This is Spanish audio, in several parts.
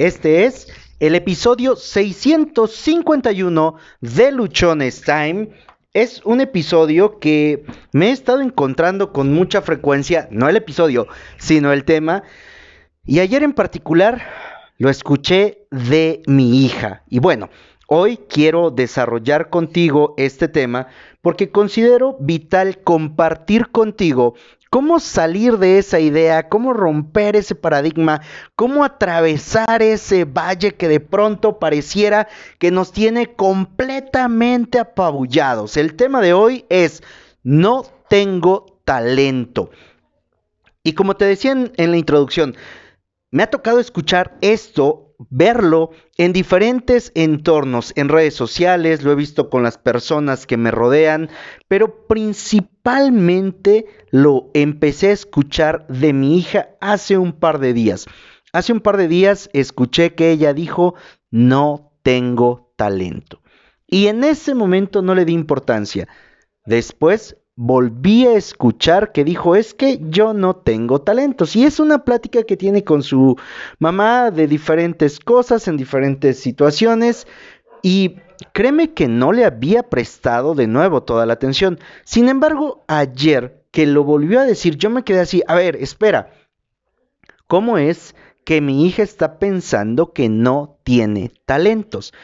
Este es el episodio 651 de Luchones Time. Es un episodio que me he estado encontrando con mucha frecuencia, no el episodio, sino el tema. Y ayer en particular lo escuché de mi hija. Y bueno, hoy quiero desarrollar contigo este tema porque considero vital compartir contigo cómo salir de esa idea, cómo romper ese paradigma, cómo atravesar ese valle que de pronto pareciera que nos tiene completamente apabullados. El tema de hoy es no tengo talento. Y como te decía en, la introducción, me ha tocado escuchar esto verlo en diferentes entornos, en redes sociales, lo he visto con las personas que me rodean, pero principalmente lo empecé a escuchar de mi hija hace un par de días. Hace un par de días escuché que ella dijo, no tengo talento. Y en ese momento no le di importancia. Después volví a escuchar que dijo, es que yo no tengo talentos. Y es una plática que tiene con su mamá de diferentes cosas, en diferentes situaciones. Y créeme que no le había prestado de nuevo toda la atención. Sin embargo, ayer que lo volvió a decir, yo me quedé así, a ver, espera, ¿cómo es que mi hija está pensando que no tiene talentos?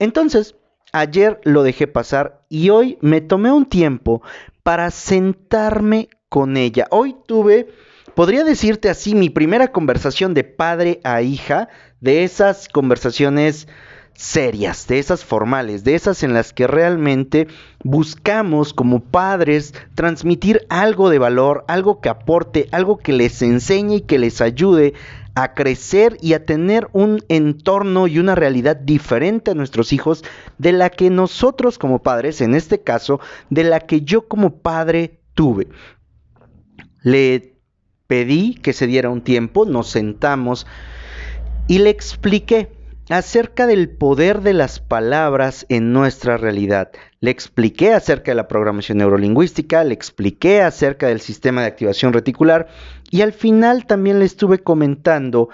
Entonces, ayer lo dejé pasar y hoy me tomé un tiempo para sentarme con ella. Hoy tuve, podría decirte así, mi primera conversación de padre a hija, de esas conversaciones serias, de esas formales, de esas en las que realmente buscamos como padres transmitir algo de valor, algo que aporte, algo que les enseñe y que les ayude a crecer y a tener un entorno y una realidad diferente a nuestros hijos de la que nosotros como padres, en este caso, de la que yo como padre tuve. Le pedí que se diera un tiempo, nos sentamos y le expliqué acerca del poder de las palabras en nuestra realidad. Le expliqué acerca de la programación neurolingüística, le expliqué acerca del sistema de activación reticular y al final también le estuve comentando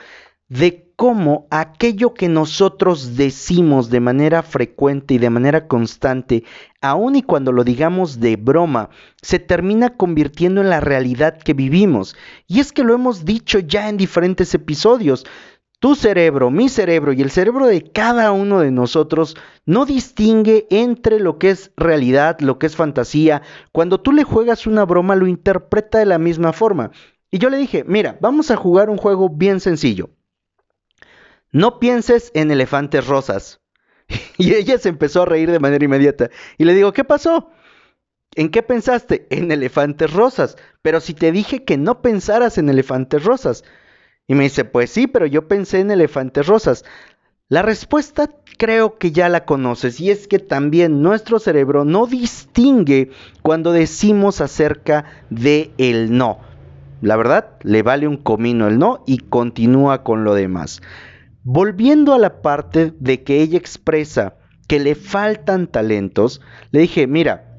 de cómo aquello que nosotros decimos de manera frecuente y de manera constante, aun y cuando lo digamos de broma, se termina convirtiendo en la realidad que vivimos. Y es que lo hemos dicho ya en diferentes episodios tu cerebro, mi cerebro y el cerebro de cada uno de nosotros no distingue entre lo que es realidad, lo que es fantasía. Cuando tú le juegas una broma lo interpreta de la misma forma. Y yo le dije, mira, vamos a jugar un juego bien sencillo. No pienses en elefantes rosas. Y ella se empezó a reír de manera inmediata. Y le digo, ¿qué pasó? ¿En qué pensaste? En elefantes rosas. Pero si te dije que no pensaras en elefantes rosas. Y me dice, pues sí, pero yo pensé en elefantes rosas. La respuesta creo que ya la conoces y es que también nuestro cerebro no distingue cuando decimos acerca de el no. La verdad, le vale un comino el no y continúa con lo demás. Volviendo a la parte de que ella expresa que le faltan talentos, le dije, mira,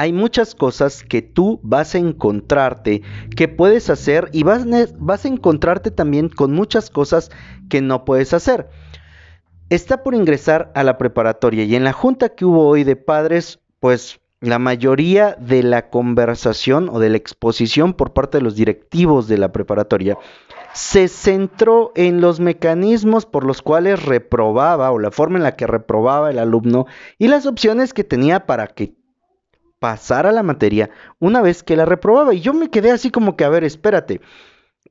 hay muchas cosas que tú vas a encontrarte que puedes hacer y vas, a encontrarte también con muchas cosas que no puedes hacer. Está por ingresar a la preparatoria y en la junta que hubo hoy de padres, pues la mayoría de la conversación o de la exposición por parte de los directivos de la preparatoria se centró en los mecanismos por los cuales reprobaba o la forma en la que reprobaba el alumno y las opciones que tenía para que pasar a la materia una vez que la reprobaba. Y yo me quedé así como que, a ver, espérate.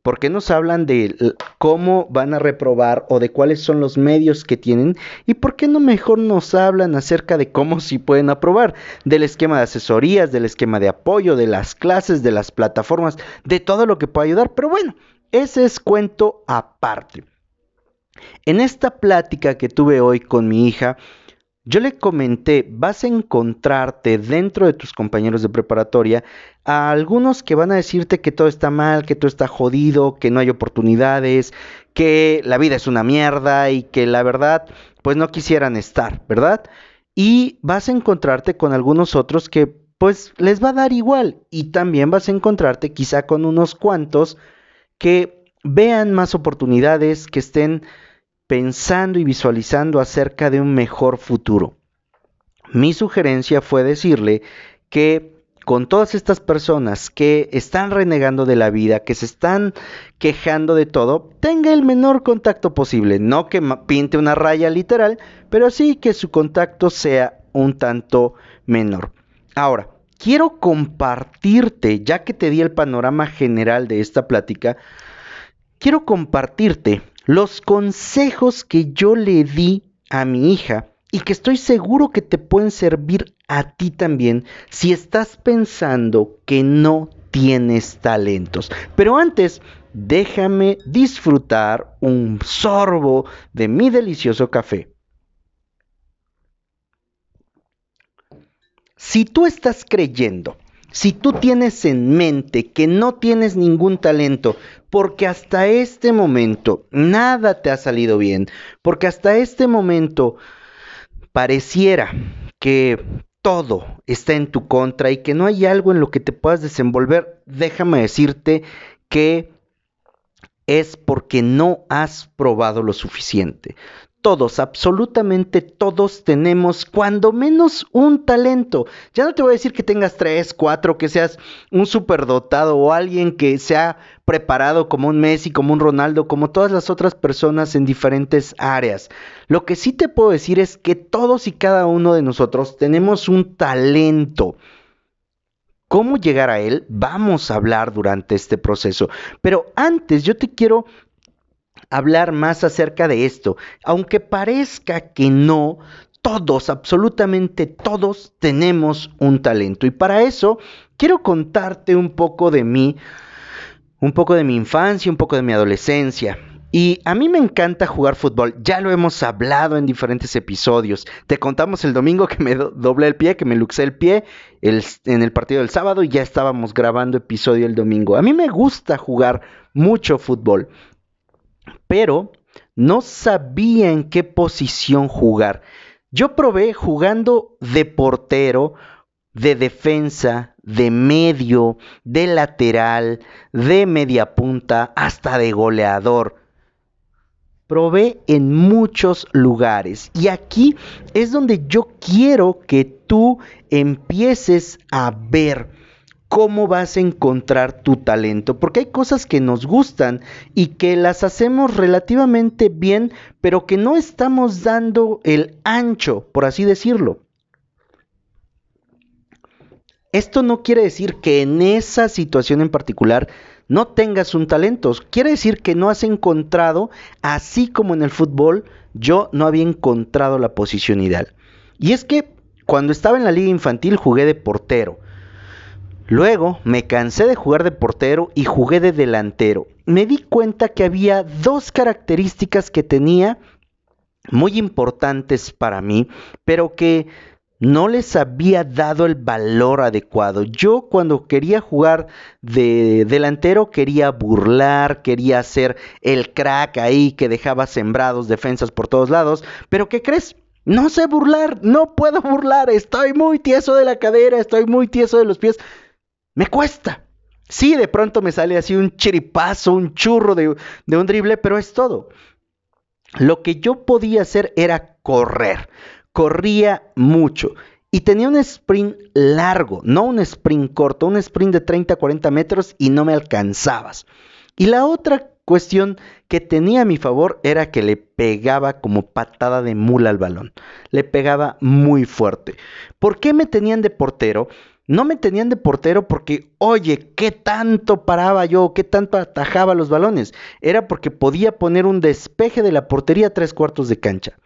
¿Por qué nos hablan de cómo van a reprobar o de cuáles son los medios que tienen? ¿Y por qué no mejor nos hablan acerca de cómo sí pueden aprobar? Del esquema de asesorías, del esquema de apoyo, de las clases, de las plataformas, de todo lo que pueda ayudar. Pero bueno, ese es cuento aparte. En esta plática que tuve hoy con mi hija, yo le comenté, vas a encontrarte dentro de tus compañeros de preparatoria a algunos que van a decirte que todo está mal, que todo está jodido, que no hay oportunidades, que la vida es una mierda y que la verdad pues no quisieran estar, ¿verdad? Y vas a encontrarte con algunos otros que pues les va a dar igual y también vas a encontrarte quizá con unos cuantos que vean más oportunidades, que estén pensando y visualizando acerca de un mejor futuro. Mi sugerencia fue decirle que con todas estas personas que están renegando de la vida, que se están quejando de todo, tenga el menor contacto posible. No que pinte una raya literal, pero sí que su contacto sea un tanto menor. Ahora, quiero compartirte, ya que te di el panorama general de esta plática, quiero compartirte los consejos que yo le di a mi hija y que estoy seguro que te pueden servir a ti también si estás pensando que no tienes talentos. Pero antes, déjame disfrutar un sorbo de mi delicioso café. Si tú estás creyendo, si tú tienes en mente que no tienes ningún talento, porque hasta este momento nada te ha salido bien, porque hasta este momento pareciera que todo está en tu contra y que no hay algo en lo que te puedas desenvolver, déjame decirte que es porque no has probado lo suficiente todos, absolutamente todos tenemos cuando menos un talento. Ya no te voy a decir que tengas tres, cuatro, que seas un superdotado o alguien que sea preparado como un Messi, como un Ronaldo, como todas las otras personas en diferentes áreas. Lo que sí te puedo decir es que todos y cada uno de nosotros tenemos un talento. ¿Cómo llegar a él? Vamos a hablar durante este proceso. Pero antes yo te quiero hablar más acerca de esto. Aunque parezca que no, todos, absolutamente todos tenemos un talento. Y para eso quiero contarte un poco de mí, un poco de mi infancia, un poco de mi adolescencia. Y a mí me encanta jugar fútbol, ya lo hemos hablado en diferentes episodios. Te contamos el domingo que me doblé el pie, que me luxé el pie en el partido del sábado y ya estábamos grabando episodio el domingo. A mí me gusta jugar mucho fútbol pero no sabía en qué posición jugar. Yo probé jugando de portero, de defensa, de medio, de lateral, de media punta, hasta de goleador. Probé en muchos lugares y aquí es donde yo quiero que tú empieces a ver cómo vas a encontrar tu talento, porque hay cosas que nos gustan y que las hacemos relativamente bien, pero que no estamos dando el ancho, por así decirlo. Esto no quiere decir que en esa situación en particular no tengas un talento, quiere decir que no has encontrado, así como en el fútbol, yo no había encontrado la posición ideal. Y es que cuando estaba en la liga infantil jugué de portero, Luego me cansé de jugar de portero y jugué de delantero. Me di cuenta que había dos características que tenía muy importantes para mí, pero que no les había dado el valor adecuado. Yo cuando quería jugar de delantero quería burlar, quería hacer el crack ahí que dejaba sembrados defensas por todos lados, pero ¿qué crees? No sé burlar, no puedo burlar, estoy muy tieso de la cadera, estoy muy tieso de los pies. Me cuesta. Sí, de pronto me sale así un chiripazo, un churro de, de un drible, pero es todo. Lo que yo podía hacer era correr. Corría mucho. Y tenía un sprint largo, no un sprint corto, un sprint de 30 40 metros y no me alcanzabas. Y la otra cuestión que tenía a mi favor era que le pegaba como patada de mula al balón. Le pegaba muy fuerte. ¿Por qué me tenían de portero? No me tenían de portero porque, oye, ¿qué tanto paraba yo? ¿Qué tanto atajaba los balones? Era porque podía poner un despeje de la portería a tres cuartos de cancha.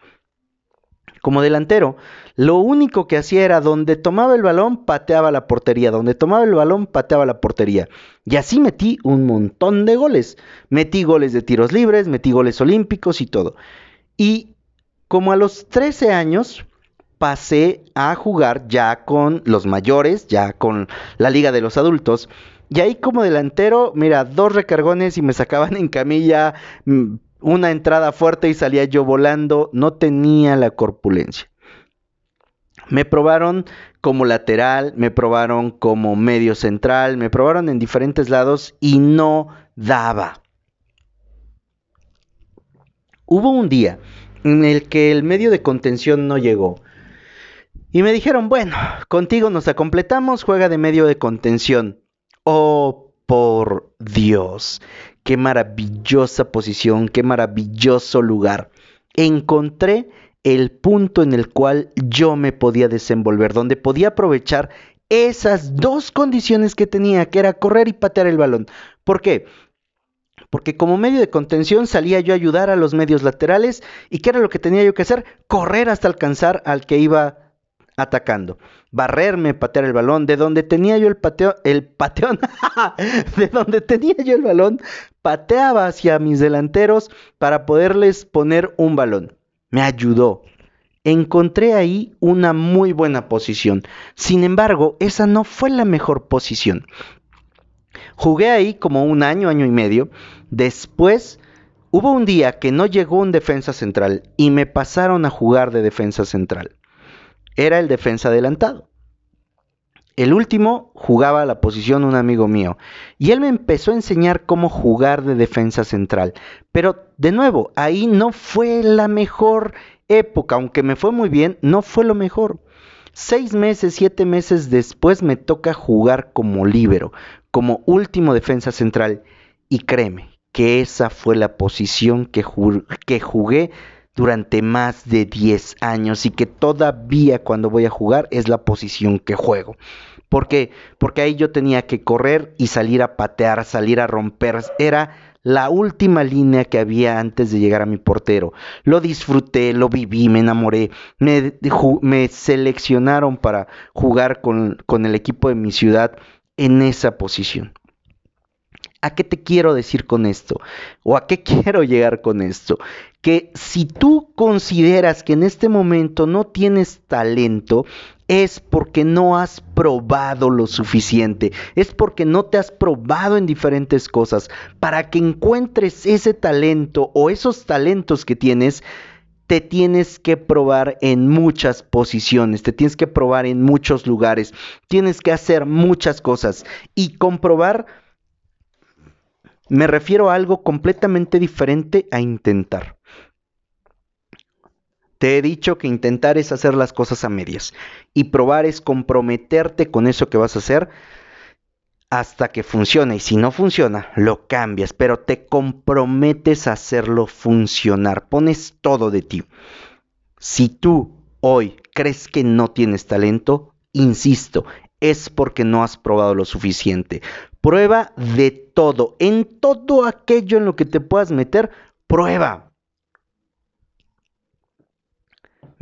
Como delantero, lo único que hacía era donde tomaba el balón, pateaba la portería, donde tomaba el balón, pateaba la portería. Y así metí un montón de goles. Metí goles de tiros libres, metí goles olímpicos y todo. Y como a los 13 años, pasé a jugar ya con los mayores, ya con la liga de los adultos. Y ahí como delantero, mira, dos recargones y me sacaban en camilla, mm, una entrada fuerte y salía yo volando, no tenía la corpulencia. Me probaron como lateral, me probaron como medio central, me probaron en diferentes lados y no daba. Hubo un día en el que el medio de contención no llegó. Y me dijeron, bueno, contigo nos completamos, juega de medio de contención. Oh, por Dios, qué maravillosa posición, qué maravilloso lugar. Encontré el punto en el cual yo me podía desenvolver, donde podía aprovechar esas dos condiciones que tenía, que era correr y patear el balón. ¿Por qué? Porque como medio de contención salía yo a ayudar a los medios laterales y ¿qué era lo que tenía yo que hacer? Correr hasta alcanzar al que iba atacando. Barrerme, patear el balón, de donde tenía yo el pateo, el pateón, de donde tenía yo el balón, pateaba hacia mis delanteros para poderles poner un balón. Me ayudó, encontré ahí una muy buena posición. Sin embargo, esa no fue la mejor posición. Jugué ahí como un año, año y medio. Después hubo un día que no llegó un defensa central y me pasaron a jugar de defensa central. Era el defensa adelantado. El último jugaba la posición un amigo mío y él me empezó a enseñar cómo jugar de defensa central. Pero de nuevo, ahí no fue la mejor época, aunque me fue muy bien, no fue lo mejor. Seis meses, siete meses después me toca jugar como líbero, como último defensa central. Y créeme que esa fue la posición que, que jugué durante más de 10 años y que todavía cuando voy a jugar es la posición que juego. ¿Por qué? Porque ahí yo tenía que correr y salir a patear, salir a romper. Era la última línea que había antes de llegar a mi portero. Lo disfruté, lo viví, me enamoré. Me, me seleccionaron para jugar con, con el equipo de mi ciudad en esa posición. ¿A qué te quiero decir con esto? ¿O a qué quiero llegar con esto? Que si tú consideras que en este momento no tienes talento, es porque no has probado lo suficiente, es porque no te has probado en diferentes cosas. Para que encuentres ese talento o esos talentos que tienes, te tienes que probar en muchas posiciones, te tienes que probar en muchos lugares, tienes que hacer muchas cosas y comprobar, me refiero a algo completamente diferente a intentar. Te he dicho que intentar es hacer las cosas a medias y probar es comprometerte con eso que vas a hacer hasta que funcione y si no funciona lo cambias, pero te comprometes a hacerlo funcionar, pones todo de ti. Si tú hoy crees que no tienes talento, insisto, es porque no has probado lo suficiente. Prueba de todo, en todo aquello en lo que te puedas meter, prueba.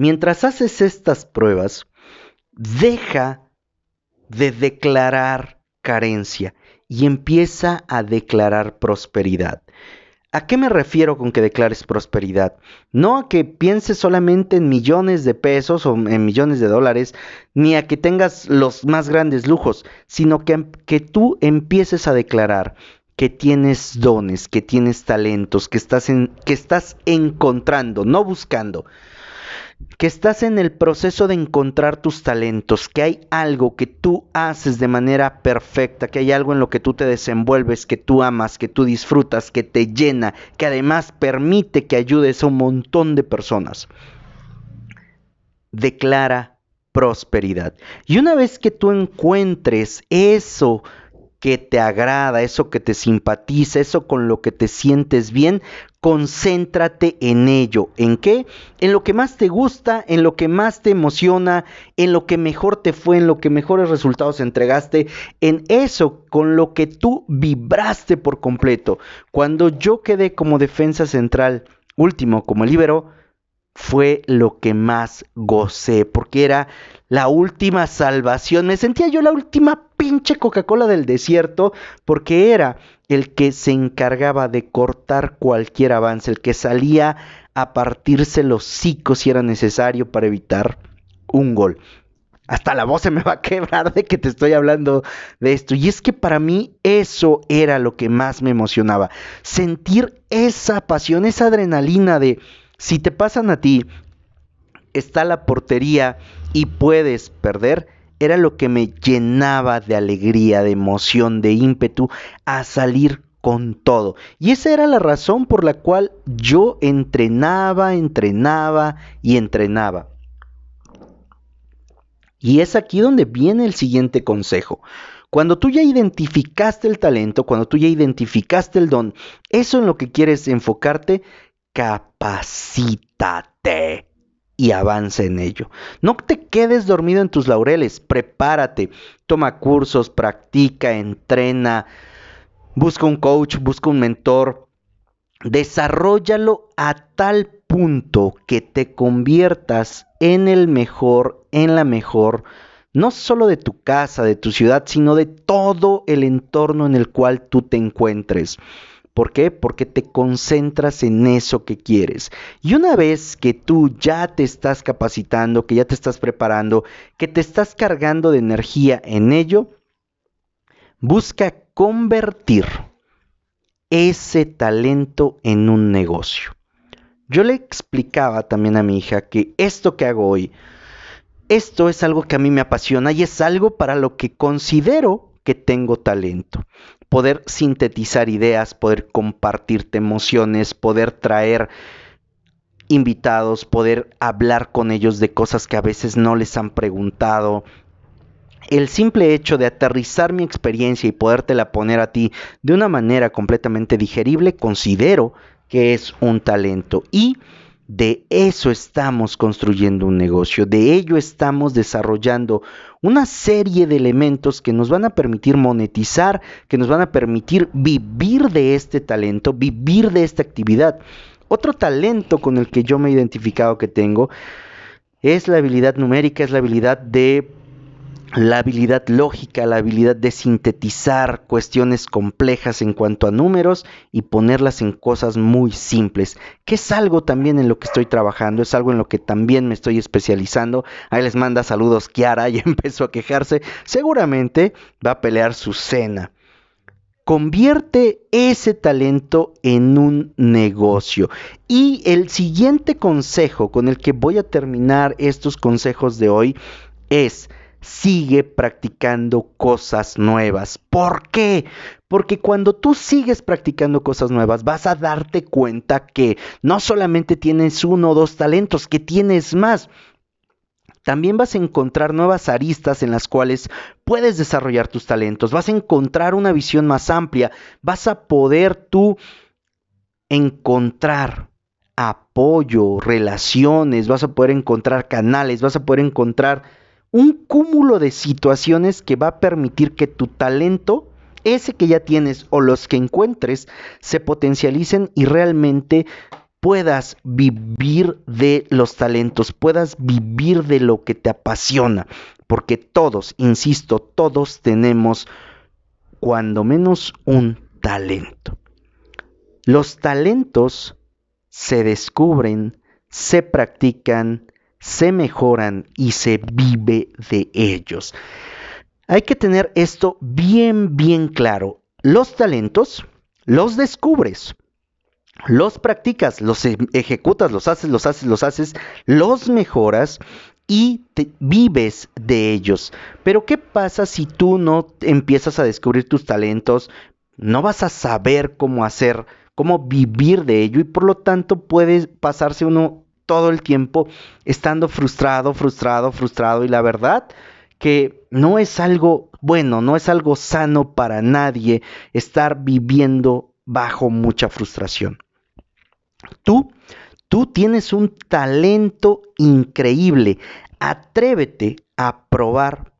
Mientras haces estas pruebas, deja de declarar carencia y empieza a declarar prosperidad. ¿A qué me refiero con que declares prosperidad? No a que pienses solamente en millones de pesos o en millones de dólares, ni a que tengas los más grandes lujos, sino que, que tú empieces a declarar que tienes dones, que tienes talentos, que estás, en, que estás encontrando, no buscando que estás en el proceso de encontrar tus talentos, que hay algo que tú haces de manera perfecta, que hay algo en lo que tú te desenvuelves, que tú amas, que tú disfrutas, que te llena, que además permite que ayudes a un montón de personas. Declara prosperidad. Y una vez que tú encuentres eso que te agrada, eso que te simpatiza, eso con lo que te sientes bien, concéntrate en ello. ¿En qué? En lo que más te gusta, en lo que más te emociona, en lo que mejor te fue, en lo que mejores resultados entregaste, en eso con lo que tú vibraste por completo. Cuando yo quedé como defensa central, último como libero, fue lo que más gocé, porque era la última salvación. Me sentía yo la última pinche Coca-Cola del desierto, porque era el que se encargaba de cortar cualquier avance, el que salía a partirse los hocicos si era necesario para evitar un gol. Hasta la voz se me va a quebrar de que te estoy hablando de esto. Y es que para mí eso era lo que más me emocionaba. Sentir esa pasión, esa adrenalina de si te pasan a ti, está la portería y puedes perder, era lo que me llenaba de alegría, de emoción, de ímpetu a salir con todo. Y esa era la razón por la cual yo entrenaba, entrenaba y entrenaba. Y es aquí donde viene el siguiente consejo. Cuando tú ya identificaste el talento, cuando tú ya identificaste el don, eso en lo que quieres enfocarte, capacítate y avanza en ello. No te quedes dormido en tus laureles, prepárate, toma cursos, practica, entrena, busca un coach, busca un mentor, desarrollalo a tal punto que te conviertas en el mejor, en la mejor, no solo de tu casa, de tu ciudad, sino de todo el entorno en el cual tú te encuentres. ¿Por qué? Porque te concentras en eso que quieres. Y una vez que tú ya te estás capacitando, que ya te estás preparando, que te estás cargando de energía en ello, busca convertir ese talento en un negocio. Yo le explicaba también a mi hija que esto que hago hoy, esto es algo que a mí me apasiona y es algo para lo que considero que tengo talento poder sintetizar ideas, poder compartirte emociones, poder traer invitados, poder hablar con ellos de cosas que a veces no les han preguntado. El simple hecho de aterrizar mi experiencia y podértela poner a ti de una manera completamente digerible, considero que es un talento. Y de eso estamos construyendo un negocio, de ello estamos desarrollando una serie de elementos que nos van a permitir monetizar, que nos van a permitir vivir de este talento, vivir de esta actividad. Otro talento con el que yo me he identificado que tengo es la habilidad numérica, es la habilidad de la habilidad lógica, la habilidad de sintetizar cuestiones complejas en cuanto a números y ponerlas en cosas muy simples, que es algo también en lo que estoy trabajando, es algo en lo que también me estoy especializando. Ahí les manda saludos Kiara, y empezó a quejarse, seguramente va a pelear su cena. Convierte ese talento en un negocio. Y el siguiente consejo con el que voy a terminar estos consejos de hoy es sigue practicando cosas nuevas. ¿Por qué? Porque cuando tú sigues practicando cosas nuevas, vas a darte cuenta que no solamente tienes uno o dos talentos, que tienes más. También vas a encontrar nuevas aristas en las cuales puedes desarrollar tus talentos, vas a encontrar una visión más amplia, vas a poder tú encontrar apoyo, relaciones, vas a poder encontrar canales, vas a poder encontrar un cúmulo de situaciones que va a permitir que tu talento, ese que ya tienes o los que encuentres, se potencialicen y realmente puedas vivir de los talentos, puedas vivir de lo que te apasiona, porque todos, insisto, todos tenemos cuando menos un talento. Los talentos se descubren, se practican, se mejoran y se vive de ellos. Hay que tener esto bien, bien claro. Los talentos los descubres, los practicas, los e-, ejecutas, los haces, los haces, los haces, los mejoras y te vives de ellos. Pero ¿qué pasa si tú no empiezas a descubrir tus talentos? No vas a saber cómo hacer, cómo vivir de ello y por lo tanto puede pasarse uno todo el tiempo estando frustrado, frustrado, frustrado y la verdad que no es algo bueno, no es algo sano para nadie estar viviendo bajo mucha frustración. Tú, tú tienes un talento increíble. Atrévete a probar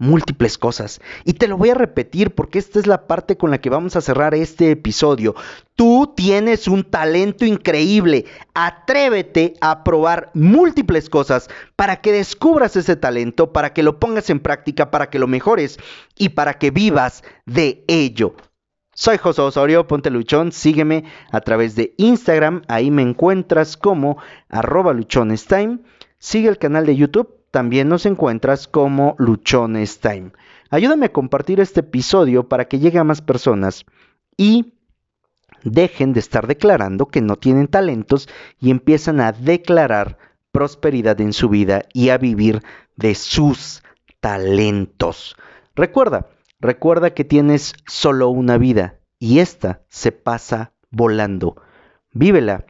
múltiples cosas. Y te lo voy a repetir porque esta es la parte con la que vamos a cerrar este episodio. Tú tienes un talento increíble. Atrévete a probar múltiples cosas para que descubras ese talento, para que lo pongas en práctica, para que lo mejores y para que vivas de ello. Soy José Osorio, ponte luchón, sígueme a través de Instagram, ahí me encuentras como arroba luchonestime. Sigue el canal de YouTube también nos encuentras como Luchones Time. Ayúdame a compartir este episodio para que llegue a más personas y dejen de estar declarando que no tienen talentos y empiezan a declarar prosperidad en su vida y a vivir de sus talentos. Recuerda, recuerda que tienes solo una vida y esta se pasa volando. Vívela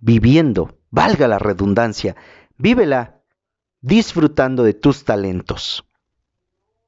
viviendo, valga la redundancia, vívela disfrutando de tus talentos.